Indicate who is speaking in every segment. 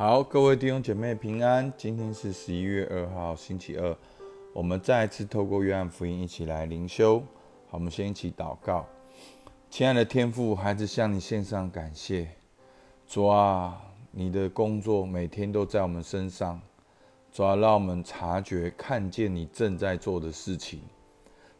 Speaker 1: 好，各位弟兄姐妹平安。今天是十一月二号，星期二。我们再一次透过约翰福音一起来灵修。好，我们先一起祷告。亲爱的天父，孩子向你献上感谢。主啊，你的工作每天都在我们身上。主啊，让我们察觉、看见你正在做的事情。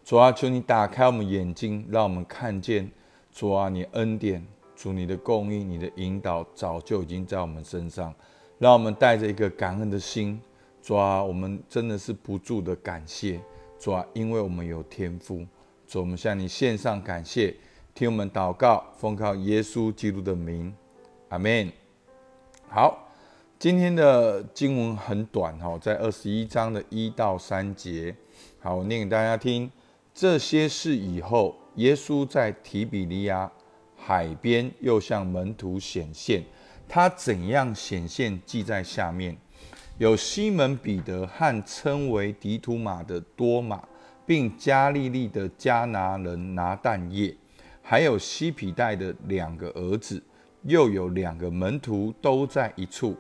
Speaker 1: 主啊，求你打开我们眼睛，让我们看见。主啊，你恩典。主你的供应，你的引导，早就已经在我们身上，让我们带着一个感恩的心，主啊，我们真的是不住的感谢，主啊，因为我们有天赋，主，我们向你献上感谢，听我们祷告，奉靠耶稣基督的名，阿门。好，今天的经文很短哈，在二十一章的一到三节，好，我念给大家听。这些事以后，耶稣在提比利亚。海边又向门徒显现，他怎样显现记在下面。有西门彼得和称为迪图马的多马，并加利利的加拿人拿但业，还有西皮带的两个儿子，又有两个门徒都在一处。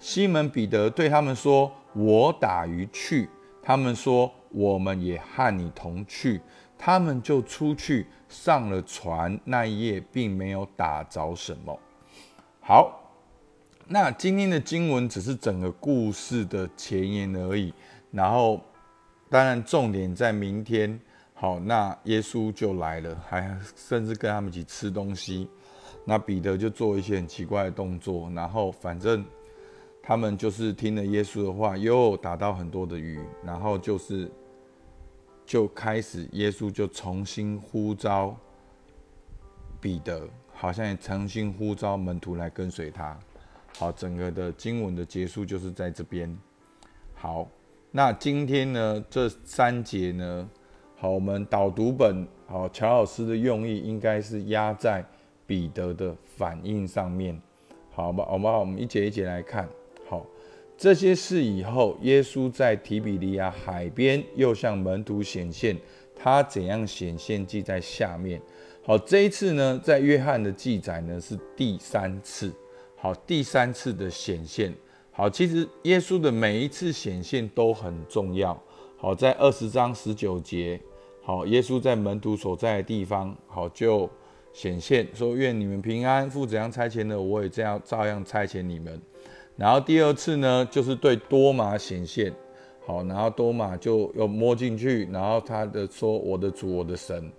Speaker 1: 西门彼得对他们说：“我打鱼去。”他们说：“我们也和你同去。”他们就出去上了船，那一夜并没有打着什么。好，那今天的经文只是整个故事的前言而已。然后，当然重点在明天。好，那耶稣就来了，还甚至跟他们一起吃东西。那彼得就做一些很奇怪的动作。然后，反正他们就是听了耶稣的话，又打到很多的鱼。然后就是。就开始，耶稣就重新呼召彼得，好像也重新呼召门徒来跟随他。好，整个的经文的结束就是在这边。好，那今天呢，这三节呢，好，我们导读本，好，乔老师的用意应该是压在彼得的反应上面。好吧，好吧，我们一节一节来看。这些事以后，耶稣在提比利亚海边又向门徒显现。他怎样显现，记在下面。好，这一次呢，在约翰的记载呢是第三次。好，第三次的显现。好，其实耶稣的每一次显现都很重要。好，在二十章十九节，好，耶稣在门徒所在的地方，好就显现说：“愿你们平安。父怎样差遣的，我也这样照样差遣你们。”然后第二次呢，就是对多马显现，好，然后多马就又摸进去，然后他的说：“我的主，我的神。”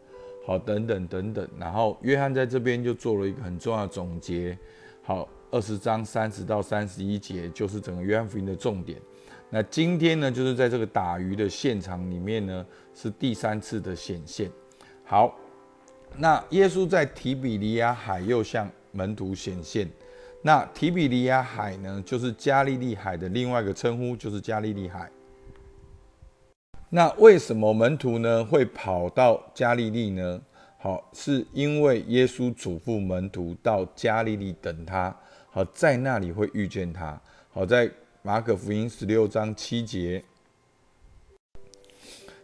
Speaker 1: 好，等等等等。然后约翰在这边就做了一个很重要的总结。好，二十章三十到三十一节就是整个约翰福音的重点。那今天呢，就是在这个打鱼的现场里面呢，是第三次的显现。好，那耶稣在提比利亚海又向门徒显现。那提比利亚海呢，就是加利利海的另外一个称呼，就是加利利海。那为什么门徒呢会跑到加利利呢？好，是因为耶稣嘱咐门徒到加利利等他，好，在那里会遇见他。好，在马可福音十六章七节，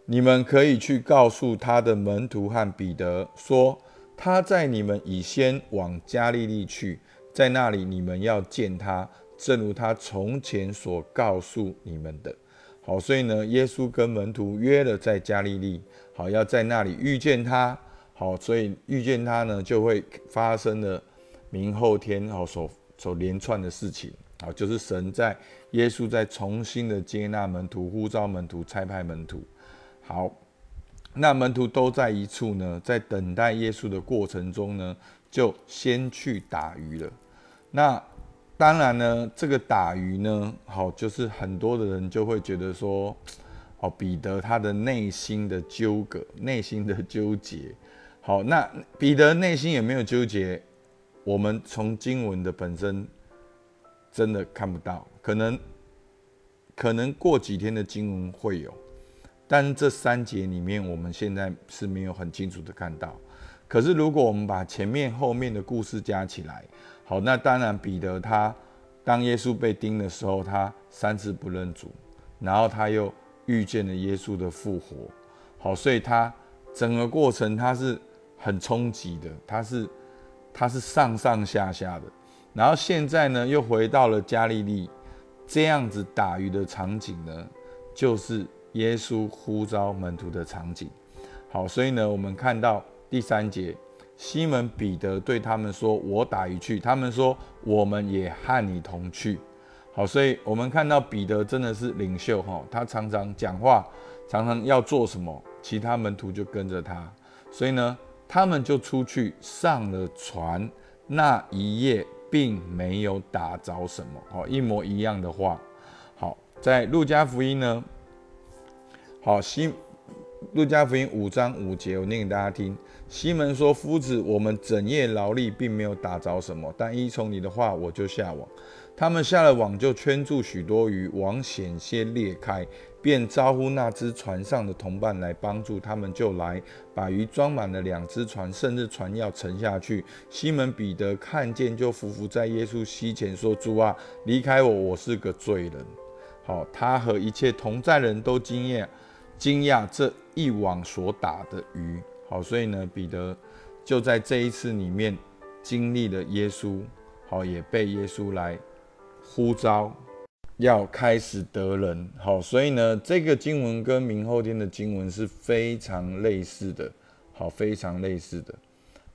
Speaker 1: 你们可以去告诉他的门徒和彼得说，他在你们以先往加利利去。在那里，你们要见他，正如他从前所告诉你们的。好，所以呢，耶稣跟门徒约了在加利利，好，要在那里遇见他。好，所以遇见他呢，就会发生了明后天好所所连串的事情。好，就是神在耶稣在重新的接纳门徒，呼召门徒，差派门徒。好，那门徒都在一处呢，在等待耶稣的过程中呢，就先去打鱼了。那当然呢，这个打鱼呢，好，就是很多的人就会觉得说，哦，彼得他的内心的纠葛，内心的纠结，好，那彼得内心有没有纠结？我们从经文的本身真的看不到，可能可能过几天的经文会有，但这三节里面，我们现在是没有很清楚的看到。可是如果我们把前面后面的故事加起来，好，那当然，彼得他当耶稣被钉的时候，他三次不认主，然后他又遇见了耶稣的复活。好，所以他整个过程他是很冲击的，他是 他是上上下下的。然后现在呢又回到了加利利，这样子打鱼的场景呢，就是耶稣呼召门徒的场景。好，所以呢，我们看到第三节，西门彼得对他们说：“我打鱼去。”他们说：“我们也和你同去。”好，所以我们看到彼得真的是领袖哈，他常常讲话，常常要做什么，其他门徒就跟着他。所以呢，他们就出去上了船，那一夜并没有打着什么。哦，一模一样的话。好，在路加福音呢，好西。路加福音五章五节，我念给大家听。西门说：“夫子，我们整夜劳力，并没有打着什么，但依从你的话，我就下网。他们下了网，就圈住许多鱼，网险些裂开，便招呼那只船上的同伴来帮助他们，就来把鱼装满了两只船，甚至船要沉下去。西门彼得看见，就伏伏在耶稣膝前说：主啊，离开我，我是个罪人。好，他和一切同在人都惊讶。”惊讶这一网所打的鱼，好，所以呢，彼得就在这一次里面经历了耶稣，好，也被耶稣来呼召，要开始得人，好，所以呢，这个经文跟明后天的经文是非常类似的，好，非常类似的。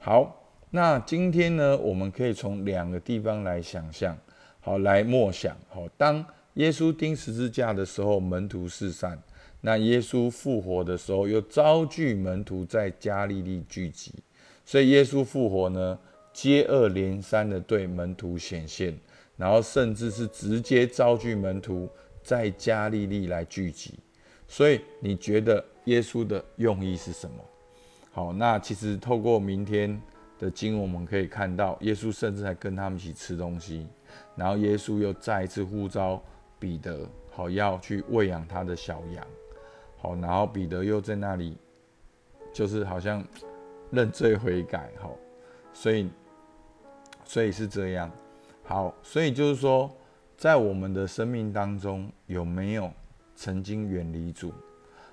Speaker 1: 好，那今天呢，我们可以从两个地方来想象，好，来默想，好，当耶稣钉十字架的时候，门徒四散。那耶稣复活的时候，又召聚门徒在加利利聚集，所以耶稣复活呢，接二连三的对门徒显现，然后甚至是直接召聚门徒在加利利来聚集。所以你觉得耶稣的用意是什么？好，那其实透过明天的经，我们可以看到，耶稣甚至还跟他们一起吃东西，然后耶稣又再一次呼召彼得，好要去喂养他的小羊。好，然后彼得又在那里，就是好像认罪悔改，好，所以，所以是这样，好，所以就是说，在我们的生命当中，有没有曾经远离主？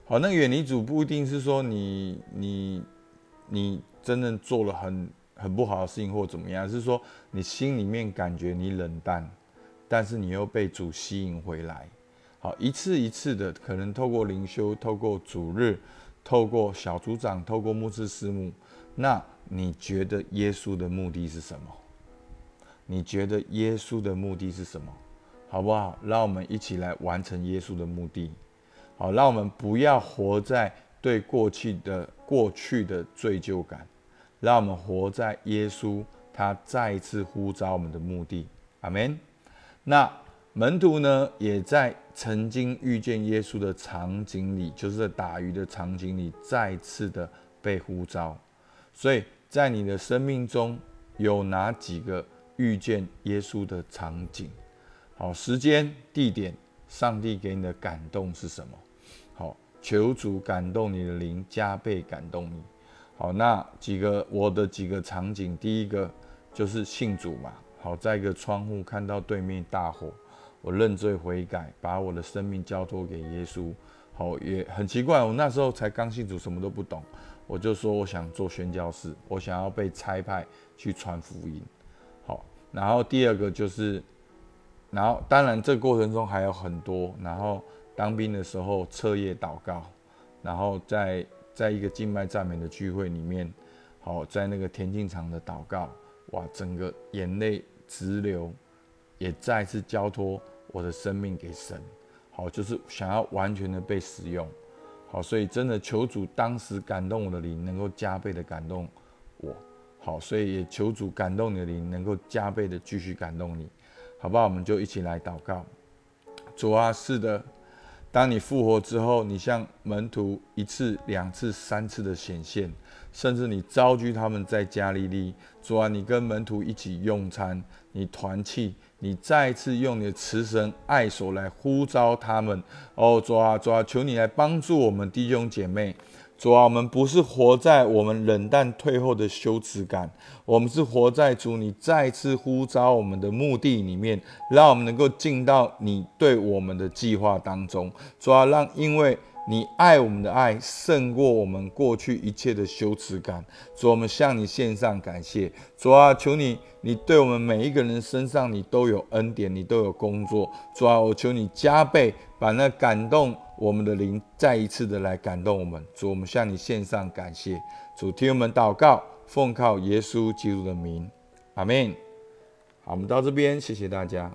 Speaker 1: 好，那远离主不一定是说你你你真的做了很很不好的事情或怎么样，是说你心里面感觉你冷淡，但是你又被主吸引回来。好，一次一次的，可能透过灵修，透过主日，透过小组长，透过牧师师母。那你觉得耶稣的目的是什么？你觉得耶稣的目的是什么？好不好？让我们一起来完成耶稣的目的。好，让我们不要活在对过去的过去的罪疚感，让我们活在耶稣他再一次呼召我们的目的。阿门。那。门徒呢，也在曾经遇见耶稣的场景里，就是在打鱼的场景里，再次的被呼召。所以在你的生命中有哪几个遇见耶稣的场景？好，时间、地点，上帝给你的感动是什么？好，求主感动你的灵，加倍感动你。好，那几个我的几个场景，第一个就是信主嘛。好，在一个窗户看到对面大火。我认罪悔改，把我的生命交托给耶稣。好，也很奇怪，我那时候才刚信主，什么都不懂，我就说我想做宣教士，我想要被差派去传福音。好，然后第二个就是，然后当然这过程中还有很多，然后当兵的时候彻夜祷告，然后在在一个静脉赞美的聚会里面，好，在那个田径场的祷告，哇，整个眼泪直流，也再次交托。我的生命给神，好，就是想要完全的被使用，好，所以真的求主当时感动我的灵，能够加倍的感动我，好，所以也求主感动你的灵，能够加倍的继续感动你，好不好？我们就一起来祷告。主啊，是的，当你复活之后，你向门徒一次、两次、三次的显现，甚至你召居他们在加利利，主啊，你跟门徒一起用餐，你团契。你再次用你的慈神爱手来呼召他们哦，主啊，主啊，求你来帮助我们弟兄姐妹。主啊，我们不是活在我们冷淡退后的羞耻感，我们是活在主你再次呼召我们的目的里面，让我们能够进到你对我们的计划当中。主啊，让因为你爱我们的爱胜过我们过去一切的羞耻感。主，我们向你献上感谢。主啊，求你，你对我们每一个人身上，你都有恩典，你都有工作。主啊，我求你加倍把那感动我们的灵再一次的来感动我们。主，我们向你献上感谢。主，听我们祷告，奉靠耶稣基督的名，阿门。好，我们到这边，谢谢大家。